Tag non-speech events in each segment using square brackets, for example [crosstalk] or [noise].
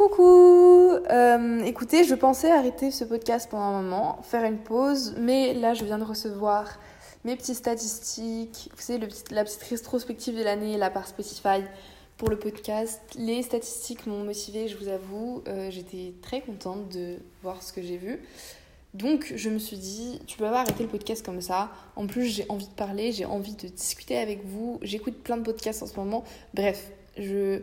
Coucou euh, Écoutez, je pensais arrêter ce podcast pendant un moment, faire une pause, mais là je viens de recevoir mes petites statistiques, vous savez, la petite rétrospective de l'année, là par Spotify pour le podcast. Les statistiques m'ont motivée, je vous avoue, euh, j'étais très contente de voir ce que j'ai vu. Donc je me suis dit, tu peux pas arrêter le podcast comme ça. En plus, j'ai envie de parler, j'ai envie de discuter avec vous. J'écoute plein de podcasts en ce moment. Bref, je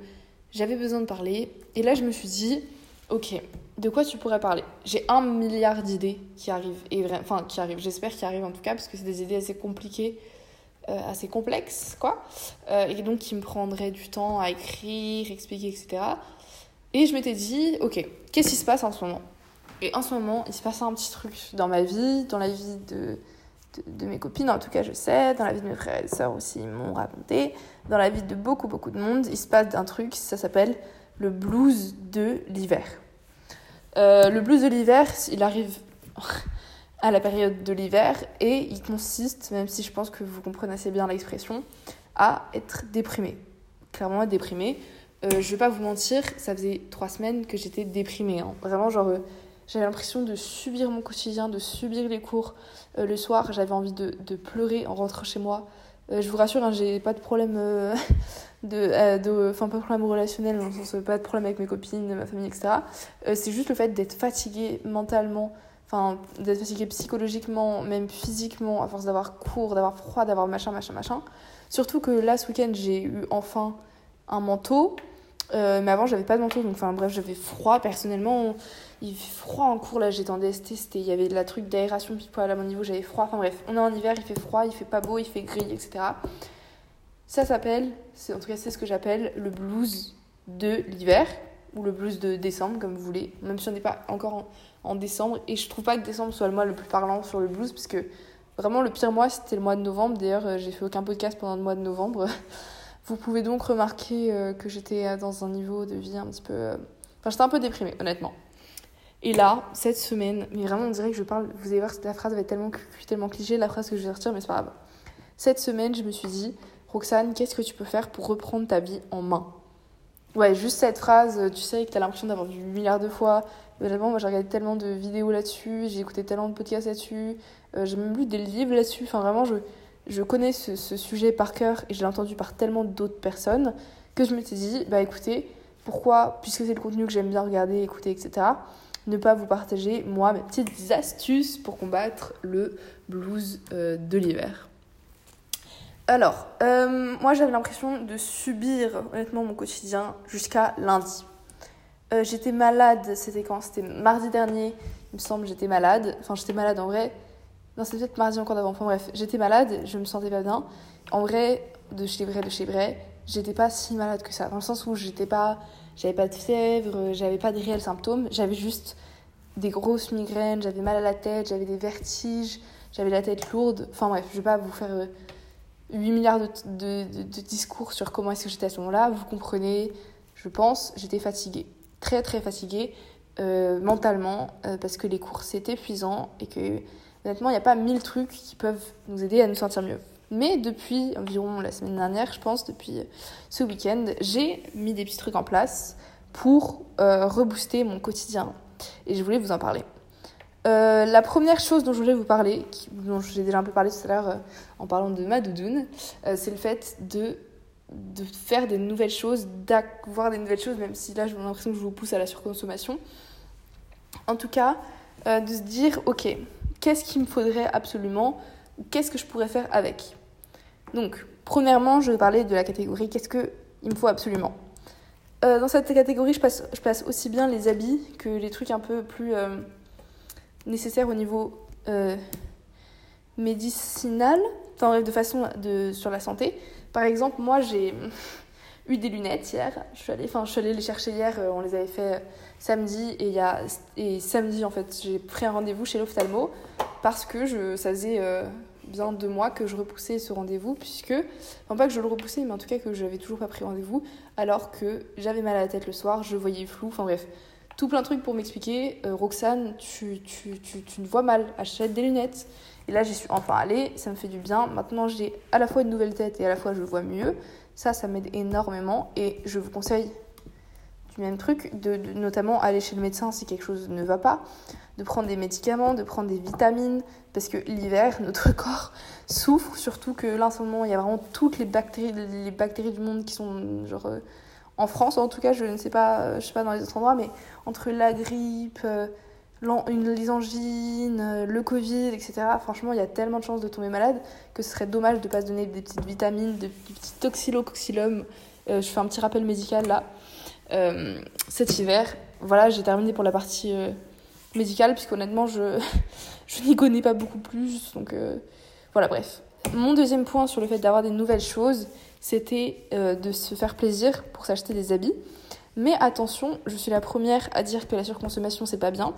j'avais besoin de parler. Et là, je me suis dit, ok, de quoi tu pourrais parler? J'ai un milliard d'idées qui arrivent. Et enfin, qui arrivent, j'espère qu'ils arrivent en tout cas, parce que c'est des idées assez compliquées, euh, assez complexes, quoi. Euh, et donc, qui me prendraient du temps à écrire, expliquer, etc. Et je m'étais dit, ok, qu'est-ce qui se passe en ce moment? Et en ce moment, il se passe un petit truc dans ma vie, dans la vie de de, mes copines, en tout cas je sais, dans la vie de mes frères et sœurs aussi, ils m'ont raconté, dans la vie de beaucoup beaucoup de monde, il se passe un truc, ça s'appelle le blues de l'hiver. Euh, le blues de l'hiver, il arrive [laughs] à la période de l'hiver et il consiste, même si je pense que vous comprenez assez bien l'expression, à être déprimé. Clairement être déprimé. Euh, je vais pas vous mentir, ça faisait trois semaines que j'étais déprimée. Hein. Vraiment, genre, euh, j'avais l'impression de subir mon quotidien, de subir les cours. Euh, le soir, j'avais envie de, de, pleurer en rentrant chez moi. Euh, je vous rassure, hein, j'ai pas de problème euh, [laughs] de, de, enfin pas de problème relationnel, sens pas de problème avec mes copines, ma famille, etc. c'est juste le fait d'être fatiguée mentalement, enfin d'être fatiguée psychologiquement, même physiquement, à force d'avoir cours, d'avoir froid, d'avoir machin, machin, machin. Surtout que là, ce week-end, j'ai eu enfin un manteau. Mais avant, j'avais pas de manteau, donc enfin bref, j'avais froid. Personnellement il fait froid en cours là j'étais en DST il y avait la truc d'aération poil à mon niveau j'avais froid. Enfin bref on est en hiver il fait froid il fait pas beau il fait gris etc ça s'appelle en tout cas c'est ce que j'appelle le blues de l'hiver ou le blues de décembre comme vous voulez. Même si on n'est pas encore en, décembre et je trouve pas que décembre soit le mois le plus parlant sur le blues parce que vraiment le pire mois c'était le mois de novembre. D'ailleurs euh, j'ai fait aucun podcast pendant le mois de novembre [laughs] vous pouvez donc remarquer euh, que j'étais dans un niveau de vie un petit peu euh, enfin j'étais un peu déprimée honnêtement et là, cette semaine, mais vraiment, on dirait que je parle. Vous allez voir, la phrase va être tellement, tellement cliché, la phrase que je vais retirer, mais c'est pas grave. Cette semaine, je me suis dit, Roxane, qu'est-ce que tu peux faire pour reprendre ta vie en main? Ouais, juste cette phrase, tu sais, que t'as l'impression d'avoir vu milliards de fois. Vraiment, moi, j'ai regardé tellement de vidéos là-dessus, j'ai écouté tellement de podcasts là-dessus, euh, j'ai même lu des livres là-dessus. Enfin, vraiment, je, je connais ce, sujet par cœur et je l'ai entendu par tellement d'autres personnes que je me suis dit, bah écoutez, pourquoi, puisque c'est le contenu que j'aime bien regarder, écouter, etc., ne pas vous partager, moi, mes petites astuces pour combattre le blues euh, de l'hiver. Alors, euh, moi j'avais l'impression de subir honnêtement mon quotidien jusqu'à lundi. Euh, j'étais malade, c'était quand? C'était mardi dernier, il me semble, j'étais malade. Enfin, j'étais malade en vrai. Non, c'était peut-être mardi encore d'avant. Enfin bref, j'étais malade, je me sentais pas bien. En vrai, de chez vrai, de chez vrai, j'étais pas si malade que ça. Dans le sens où j'étais pas j'avais pas de fièvre, j'avais pas de réels symptômes, j'avais juste des grosses migraines, j'avais mal à la tête, j'avais des vertiges, j'avais la tête lourde. Enfin bref, je vais pas vous faire 8 euh, milliards de, de, de, discours sur comment est-ce que j'étais à ce moment-là. Vous comprenez, je pense, j'étais fatiguée. Très très fatiguée euh, mentalement euh, parce que les cours c'est épuisant et que honnêtement il n'y a pas mille trucs qui peuvent nous aider à nous sentir mieux. Mais depuis environ la semaine dernière, je pense, depuis ce week-end, j'ai mis des petits trucs en place pour euh, rebooster mon quotidien. Et je voulais vous en parler. Euh, la première chose dont je voulais vous parler, dont j'ai déjà un peu parlé tout à l'heure euh, en parlant de ma doudoune, c'est le fait de, de faire des nouvelles choses, d'avoir des nouvelles choses, même si là j'ai l'impression que je vous pousse à la surconsommation. En tout cas, de se dire, ok, qu'est-ce qu'il me faudrait absolument, ou qu'est-ce que je pourrais faire avec donc, premièrement, je vais parler de la catégorie qu'est-ce qu'il me faut absolument. Euh, dans cette catégorie, je place aussi bien les habits que les trucs un peu plus euh, nécessaires au niveau euh, médicinal, enfin de façon sur la santé. Par exemple, moi j'ai [laughs] eu des lunettes hier. Je suis allée, je suis allée les chercher hier. on les avait fait samedi et, et samedi en fait, j'ai pris un rendez-vous chez l'ophtalmo parce que je, ça faisait bien deux mois que je repoussais ce rendez-vous, puisque, enfin pas que je le repoussais, mais en tout cas que j'avais toujours pas pris rendez-vous, alors que j'avais mal à la tête le soir, je voyais flou, enfin bref, tout plein de trucs pour m'expliquer. Euh, Roxane, tu, tu, tu, tu vois mal, achète des lunettes. Et là, j'y suis enfin allée, ça me fait du bien. Maintenant, j'ai à la fois une nouvelle tête et à la fois je vois mieux. Ça, ça m'aide énormément et je vous conseille même truc, de, notamment aller chez le médecin si quelque chose ne va pas, de prendre des médicaments, de prendre des vitamines, parce que l'hiver, [laughs] notre corps souffre, surtout que là en ce moment, il y a vraiment toutes les bactéries, les bactéries du monde qui sont genre euh, en France en tout cas, je ne sais pas, euh, je sais pas dans les autres endroits, mais entre la grippe, euh, une, les angines, le Covid, etc. Franchement, il y a tellement de chances de tomber malade que ce serait dommage de ne pas se donner des petites vitamines, des petits toxylocoxylum. je fais un petit rappel médical là. Cet hiver, voilà, j'ai terminé pour la partie médicale, puisqu'honnêtement, je, [laughs] je n'y connais pas beaucoup plus. Donc voilà, bref. Mon deuxième point sur le fait d'avoir des nouvelles choses, c'était euh, de se faire plaisir pour s'acheter des habits. Mais attention, je suis la première à dire que la surconsommation c'est pas bien.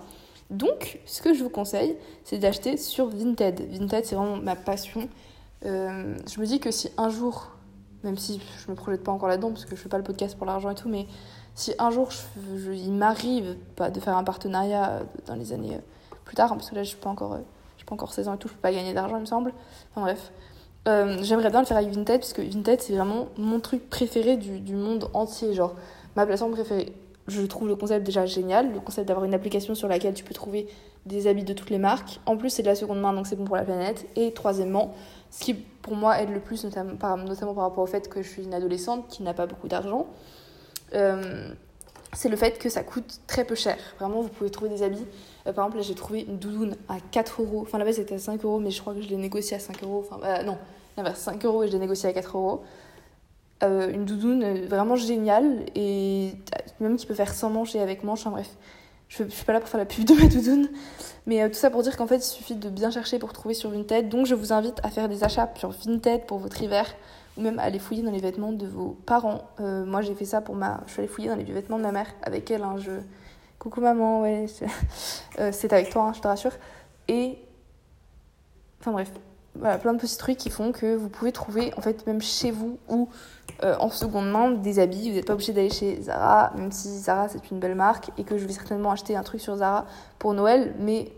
Donc, ce que je vous conseille, c'est d'acheter sur Vinted. Vinted, c'est vraiment ma passion. Euh, je me dis que si un jour, même si je me projette pas encore là-dedans parce que je fais pas le podcast pour l'argent et tout, mais si un jour il m'arrive pas de faire un partenariat dans les années euh, plus tard, parce que là je suis pas encore, je suis pas encore 16 ans et tout, je peux pas gagner d'argent il me semble. Enfin bref, euh, j'aimerais bien le faire avec Vinted, parce que Vinted, c'est vraiment mon truc préféré du, du, monde entier. Genre, ma plateforme préférée. Je trouve le concept déjà génial, le concept d'avoir une application sur laquelle tu peux trouver des habits de toutes les marques. En plus, c'est de la seconde main, donc c'est bon pour la planète. Et troisièmement, ce qui pour moi aide le plus, notamment par, notamment par rapport au fait que je suis une adolescente qui n'a pas beaucoup d'argent, euh, c'est le fait que ça coûte très peu cher. Vraiment, vous pouvez trouver des habits. Euh, par exemple, là, j'ai trouvé une doudoune à 4 euros. Enfin, la base c'était à 5 euros, mais je crois que je l'ai négocié à 5 euros. Enfin, euh, non, l'inverse, 5 euros et je l'ai négocié à 4 euros. Euh, une doudoune vraiment géniale et même qui peut faire sans manches et avec manches. Enfin, bref, je, je suis pas là pour faire la pub de ma doudoune. Mais tout ça pour dire qu'en fait, il suffit de bien chercher pour trouver sur Vinted. Donc, je vous invite à faire des achats sur Vinted pour votre hiver même aller fouiller dans les vêtements de vos parents. Euh, moi, j'ai fait ça pour ma. Je suis allée fouiller dans les vêtements de ma mère avec elle. Hein, je... Coucou maman, ouais, [laughs] euh, c'est avec toi, hein, je te rassure. Et. Enfin bref, voilà, plein de petits trucs qui font que vous pouvez trouver, en fait, même chez vous ou euh, en seconde main, des habits. Vous n'êtes pas obligé d'aller chez Zara, même si Zara c'est une belle marque et que je vais certainement acheter un truc sur Zara pour Noël. Mais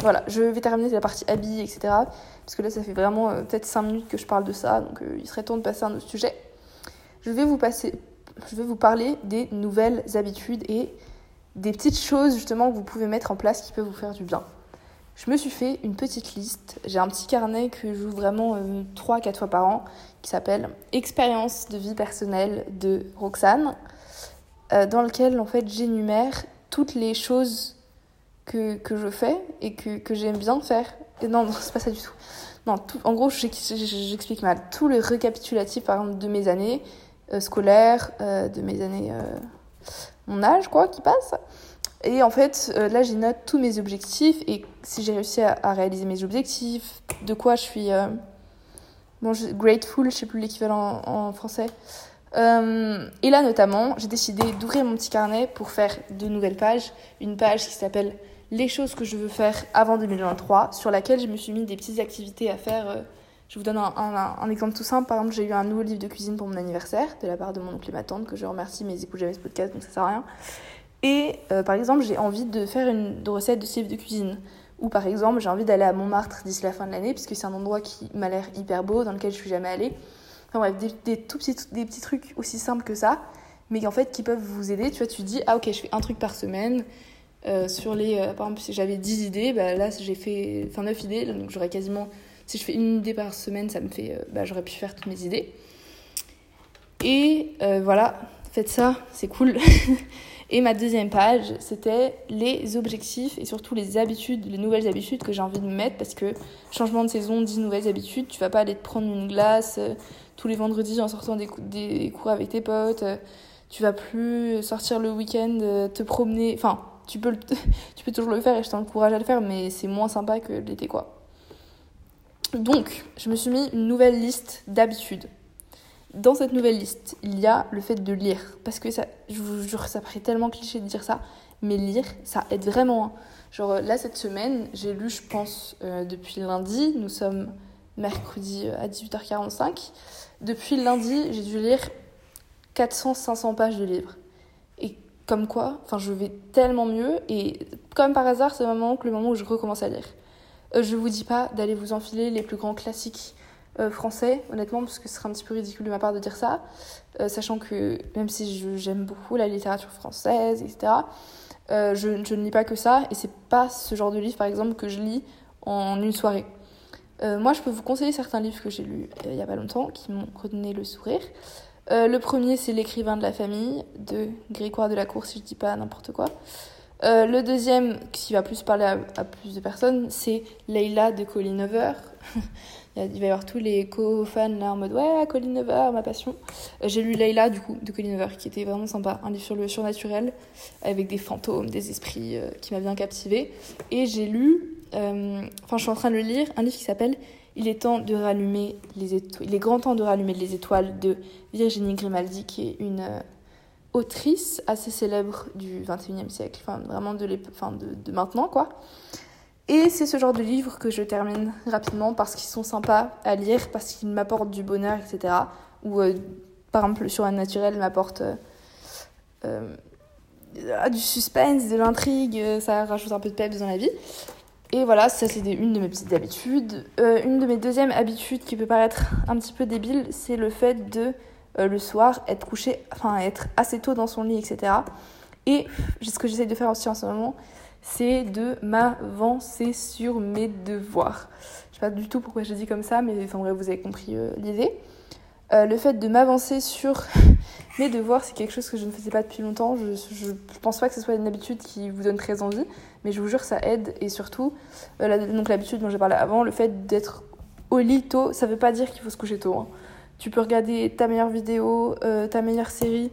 voilà, je vais terminer la partie habits, etc. Parce que là, ça fait vraiment euh, peut-être 5 minutes que je parle de ça, donc euh, il serait temps de passer à un autre sujet. Je vais vous, passer, je vais vous parler des nouvelles habitudes et des petites choses justement que vous pouvez mettre en place qui peuvent vous faire du bien. Je me suis fait une petite liste. J'ai un petit carnet que joue vraiment euh, 3-4 fois par an qui s'appelle Expérience de vie personnelle de Roxane, dans lequel en fait j'énumère toutes les choses que, que je fais et que, que j'aime bien faire. Non, non c'est pas ça du tout. Non, en gros, j'explique mal. Tout le récapitulatif, par exemple, de mes années euh, scolaires, euh, de mes années. Euh, mon âge, quoi, qui passe. Et en fait, là, j'y note tous mes objectifs et si j'ai réussi à, réaliser mes objectifs, de quoi je suis. bon, grateful, je sais plus l'équivalent en, en, français. et là, notamment, j'ai décidé d'ouvrir mon petit carnet pour faire de nouvelles pages. Une page qui s'appelle les choses que je veux faire avant 2023, sur laquelle je me suis mis des petites activités à faire. Euh, je vous donne un, exemple tout simple. Par exemple, j'ai eu un nouveau livre de cuisine pour mon anniversaire de la part de mon oncle et ma tante, que je remercie, mais ils écoutent jamais ce podcast, donc ça sert à rien. Et euh, par exemple, j'ai envie de faire une recette de ce livre de cuisine. Ou par exemple, j'ai envie d'aller à Montmartre d'ici la fin de l'année, puisque c'est un endroit qui m'a l'air hyper beau, dans lequel je suis jamais allée. Enfin bref, des, des, tout petits, des petits trucs aussi simples que ça, mais en fait qui peuvent vous aider. Tu vois, tu dis, ah ok, je fais un truc par semaine, euh, sur les, euh, par exemple, si j'avais 10 idées, bah, là j'ai fait enfin 9 idées, donc j'aurais quasiment, si je fais une idée par semaine, ça me fait, euh, bah, j'aurais pu faire toutes mes idées. Et voilà, faites ça, c'est cool. [laughs] et ma deuxième page, c'était les objectifs et surtout les habitudes, les nouvelles habitudes que j'ai envie de mettre parce que changement de saison, 10 nouvelles habitudes, tu vas pas aller te prendre une glace tous les vendredis en sortant des, des cours avec tes potes, tu vas plus sortir le week-end, te promener, enfin tu peux, [laughs] tu peux toujours le faire et je t'encourage à le faire, mais c'est moins sympa que l'été, quoi. Donc, je me suis mis une nouvelle liste d'habitudes. Dans cette nouvelle liste, il y a le fait de lire. Parce que ça, je vous jure, ça paraît tellement cliché de dire ça, mais lire, ça aide vraiment. Hein. Genre là, cette semaine, j'ai lu, je pense, euh, depuis lundi, nous sommes mercredi euh, à 18h45. Depuis lundi, j'ai dû lire 400-500 pages de livres comme quoi, enfin, je vais tellement mieux. Et comme par hasard, c'est le moment, le moment où je recommence à lire. Euh, je vous dis pas d'aller vous enfiler les plus grands classiques français, honnêtement, parce que ce serait un petit peu ridicule de ma part de dire ça, sachant que même si j'aime beaucoup la littérature française, etc., je, je, ne lis pas que ça, et c'est pas ce genre de livre, par exemple, que je lis en une soirée. moi, je peux vous conseiller certains livres que j'ai lus il y a pas longtemps, qui m'ont redonné le sourire. Euh, le premier, c'est L'écrivain de la famille de Grégoire de la Cour, si je dis pas n'importe quoi. Euh, le deuxième, qui va plus parler à, plus de personnes, c'est Leila de Colin Over. [laughs] Il va y avoir tous les co-fans là en mode Ouais, Colin Over, ma passion. Euh, j'ai lu Leila du coup de Colin Over, qui était vraiment sympa. Un livre sur le surnaturel, avec des fantômes, des esprits, qui m'a bien captivé. Et j'ai lu, enfin, je suis en train de le lire, un livre qui s'appelle il est temps de rallumer les étoiles. Il est grand temps de rallumer les étoiles de Virginie Grimaldi, qui est une euh, autrice assez célèbre du 21e siècle, enfin vraiment de, maintenant quoi. Et c'est ce genre de livre que je termine rapidement parce qu'ils sont sympas à lire, parce qu'ils m'apportent du bonheur, etc. Ou euh, par exemple le surnaturel m'apporte euh, du suspense, de l'intrigue, ça rajoute un peu de peps dans la vie. Et voilà, ça c'est une de mes petites habitudes. Euh, une de mes deuxièmes habitudes qui peut paraître un petit peu débile, c'est le fait de euh, le soir être couché, enfin être assez tôt dans son lit, etc. Et ce que j'essaie de faire aussi en ce moment, c'est de m'avancer sur mes devoirs. Je sais pas du tout pourquoi je dis comme ça, mais enfin bref, vous avez compris euh, l'idée. Le fait de m'avancer sur [laughs] mes devoirs, c'est quelque chose que je ne faisais pas depuis longtemps. Je, je, pense pas que ce soit une habitude qui vous donne très envie, mais je vous jure, ça aide. Et surtout, euh, donc l'habitude dont j'ai parlé avant, le fait d'être au lit tôt, ça veut pas dire qu'il faut se coucher tôt. Hein. Tu peux regarder ta meilleure vidéo, euh, ta meilleure série.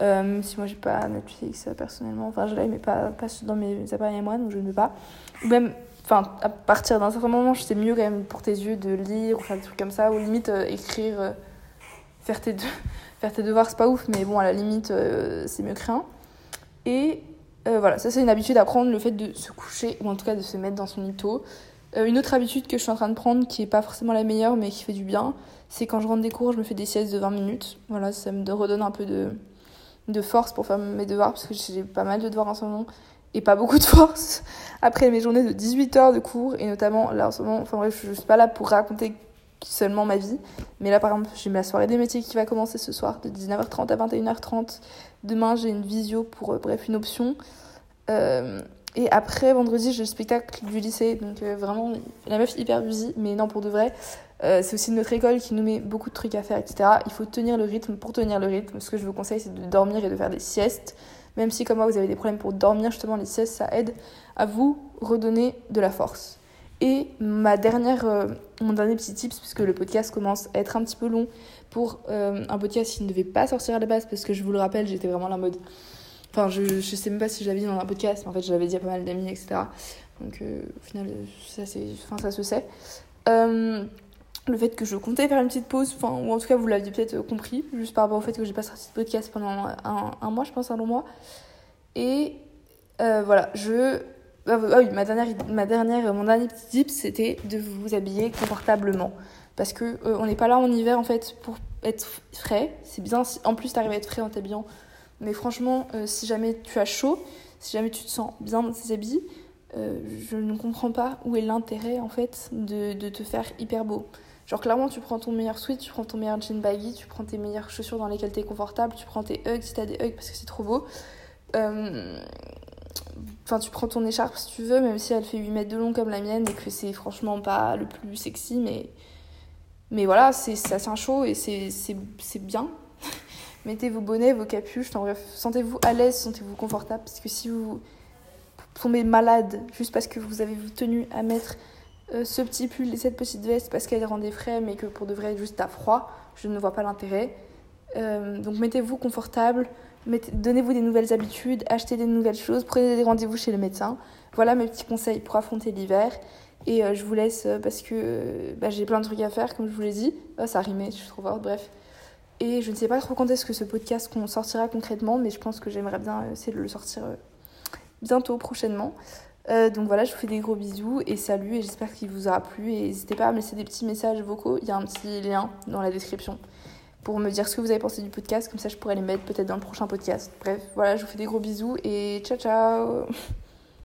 Euh, si moi j'ai pas Netflix personnellement, enfin je l'ai, mais pas, pas dans mes appareils à moi, donc je ne veux pas. Ou même, enfin, à partir d'un certain moment, c'est mieux quand même pour tes yeux de lire ou faire des trucs comme ça, ou limite écrire, faire tes, [laughs] faire tes devoirs, c'est pas ouf, mais bon, à la limite, c'est mieux que rien. Et euh, voilà, ça c'est une habitude à prendre, le fait de se coucher, ou en tout cas de se mettre dans son lit tôt. Euh, une autre habitude que je suis en train de prendre, qui est pas forcément la meilleure, mais qui fait du bien, c'est quand je rentre des cours, je me fais des siestes de 20 minutes. Voilà, ça me redonne un peu de, de force pour faire mes devoirs, parce que j'ai pas mal de devoirs en ce moment, et pas beaucoup de force [laughs] après mes journées de 18 heures de cours, et notamment là en ce moment, enfin bref, je suis pas là pour raconter seulement ma vie. Mais là, par exemple, j'ai ma soirée des métiers qui va commencer ce soir de 19h30 à 21h30. Demain, j'ai une visio pour, euh, bref, une option. Euh, et après, vendredi, j'ai le spectacle du lycée. Donc, euh, vraiment, la meuf hyper busy. Mais non, pour de vrai, c'est aussi notre école qui nous met beaucoup de trucs à faire, etc. Il faut tenir le rythme. Pour tenir le rythme, ce que je vous conseille, c'est de dormir et de faire des siestes. Même si, comme moi, vous avez des problèmes pour dormir, justement, les siestes, ça aide à vous redonner de la force. Et ma dernière, euh, mon dernier petit tips, puisque le podcast commence à être un petit peu long pour euh, un podcast qui ne devait pas sortir à la base, parce que je vous le rappelle, j'étais vraiment là en mode. Enfin, je, je sais même pas si je l'avais dit dans un podcast, mais en fait, je l'avais dit à pas mal d'amis, etc. Donc, euh, au final, ça, enfin, ça se sait. le fait que je comptais faire une petite pause, enfin, ou en tout cas, vous l'aviez peut-être compris, juste par rapport au fait que j'ai pas sorti de podcast pendant un, mois, je pense, un long mois. Et voilà, je ah, ah oui, ma dernière, ma dernière, mon dernier petit tip, c'était de vous habiller confortablement. Parce que euh, on n'est pas là en hiver en fait pour être frais. C'est bien, si, en plus t'arrives à être frais en t'habillant. Mais franchement, euh, si jamais tu as chaud, si jamais tu te sens bien dans tes habits, euh, je ne comprends pas où est l'intérêt en fait de, de, te faire hyper beau. Genre clairement tu prends ton meilleur sweat, tu prends ton meilleur jean baggy, tu prends tes meilleures chaussures dans lesquelles tu es confortable, tu prends tes hugs si t'as des hugs parce que c'est trop beau. Euh, Enfin, tu prends ton écharpe si tu veux, même si elle fait 8 mètres de long comme la mienne et que c'est franchement pas le plus sexy, mais, mais voilà, c'est assez chaud et c'est bien. [laughs] Mettez vos bonnets, vos capuches, enfin sentez-vous à l'aise, sentez-vous confortable, parce que si vous tombez malade juste parce que vous avez tenu à mettre euh, ce petit pull et cette petite veste parce qu'elle rend des frais, mais que pour de vrai, juste à froid, je ne vois pas l'intérêt. Euh, donc mettez-vous confortable, Donnez-vous des nouvelles habitudes, achetez des nouvelles choses, prenez des rendez-vous chez le médecin. Voilà mes petits conseils pour affronter l'hiver. Et euh, je vous laisse euh, parce que euh, bah, j'ai plein de trucs à faire, comme je vous l'ai dit. Oh, ça rimait, je suis trop forte, bref. Et je ne sais pas trop quand est-ce que ce podcast sortira concrètement, mais je pense que j'aimerais bien essayer de le sortir bientôt, prochainement. donc voilà, je vous fais des gros bisous et salut, et j'espère qu'il vous aura plu. Et n'hésitez pas à me laisser des petits messages vocaux, il y a un petit lien dans la description pour me dire ce que vous avez pensé du podcast, comme ça je pourrais les mettre peut-être dans le prochain podcast. Bref, voilà, je vous fais des gros bisous et ciao ciao